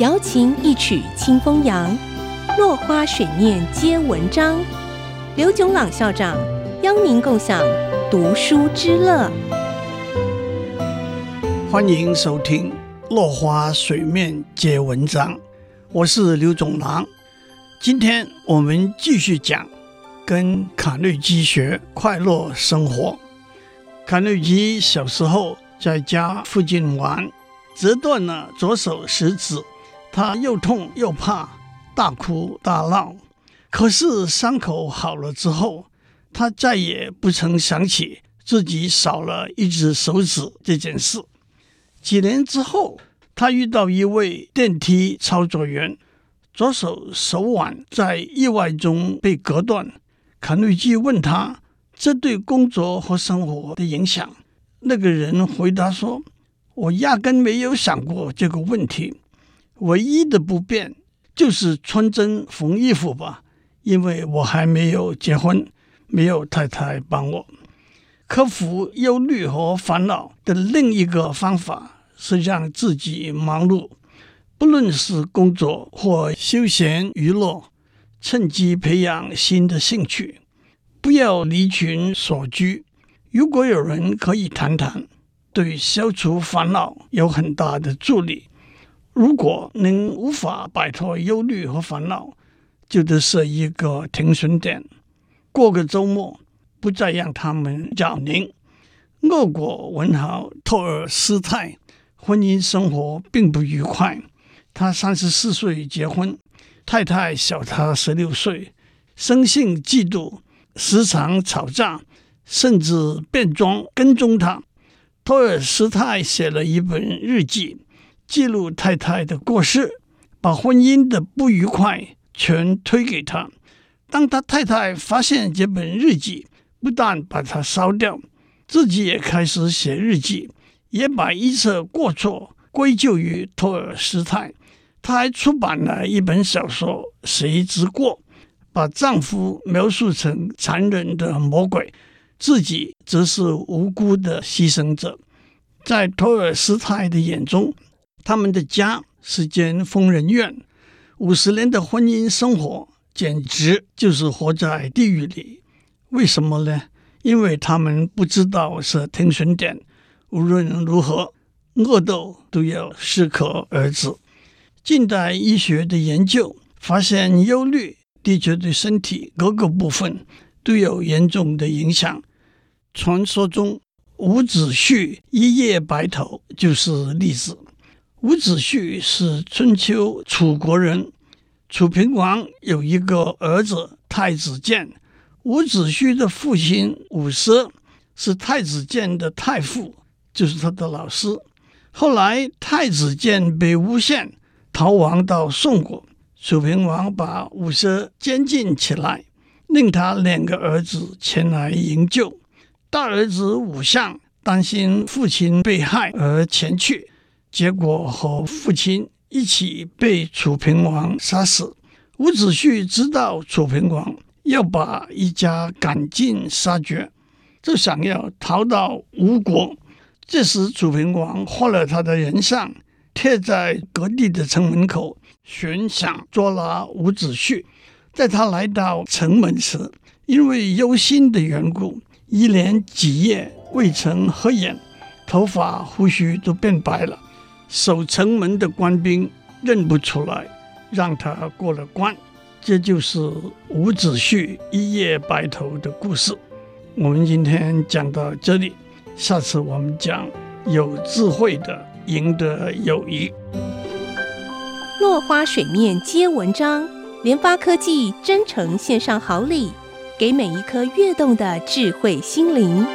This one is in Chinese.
瑶琴一曲清风扬，落花水面皆文章。刘炯朗校长邀您共享读书之乐。欢迎收听《落花水面皆文章》，我是刘炯朗。今天我们继续讲跟卡内基学快乐生活。卡内基小时候在家附近玩，折断了左手食指，他又痛又怕，大哭大闹。可是伤口好了之后，他再也不曾想起自己少了一只手指这件事。几年之后，他遇到一位电梯操作员，左手手腕在意外中被割断。卡内基问他：“这对工作和生活的影响？”那个人回答说：“我压根没有想过这个问题，唯一的不便就是穿针缝衣服吧，因为我还没有结婚，没有太太帮我。克服忧虑和烦恼的另一个方法。”是让自己忙碌，不论是工作或休闲娱乐，趁机培养新的兴趣，不要离群索居。如果有人可以谈谈，对消除烦恼有很大的助力。如果您无法摆脱忧虑和烦恼，就得设一个停损点，过个周末，不再让他们扰您。俄国文豪托尔斯泰。婚姻生活并不愉快。他三十四岁结婚，太太小他十六岁，生性嫉妒，时常吵架，甚至变装跟踪他。托尔斯泰写了一本日记，记录太太的过失，把婚姻的不愉快全推给他。当他太太发现这本日记，不但把它烧掉，自己也开始写日记。也把一切过错归咎于托尔斯泰。她还出版了一本小说《谁之过》，把丈夫描述成残忍的魔鬼，自己则是无辜的牺牲者。在托尔斯泰的眼中，他们的家是间疯人院，五十年的婚姻生活简直就是活在地狱里。为什么呢？因为他们不知道是停损点。无论如何，恶斗都要适可而止。近代医学的研究发现，忧虑的确对身体各个部分都有严重的影响。传说中，伍子胥一夜白头就是例子。伍子胥是春秋楚国人，楚平王有一个儿子太子建，伍子胥的父亲伍奢是太子建的太傅。就是他的老师。后来太子建被诬陷，逃亡到宋国。楚平王把伍奢监禁起来，令他两个儿子前来营救。大儿子伍相担心父亲被害而前去，结果和父亲一起被楚平王杀死。伍子胥知道楚平王要把一家赶尽杀绝，就想要逃到吴国。这时，楚平王画了他的人像，贴在各地的城门口，悬赏捉拿伍子胥。在他来到城门时，因为忧心的缘故，一连几夜未曾合眼，头发胡须都变白了。守城门的官兵认不出来，让他过了关。这就是伍子胥一夜白头的故事。我们今天讲到这里。下次我们讲有智慧的赢得友谊。落花水面皆文章，联发科技真诚献上好礼，给每一颗跃动的智慧心灵。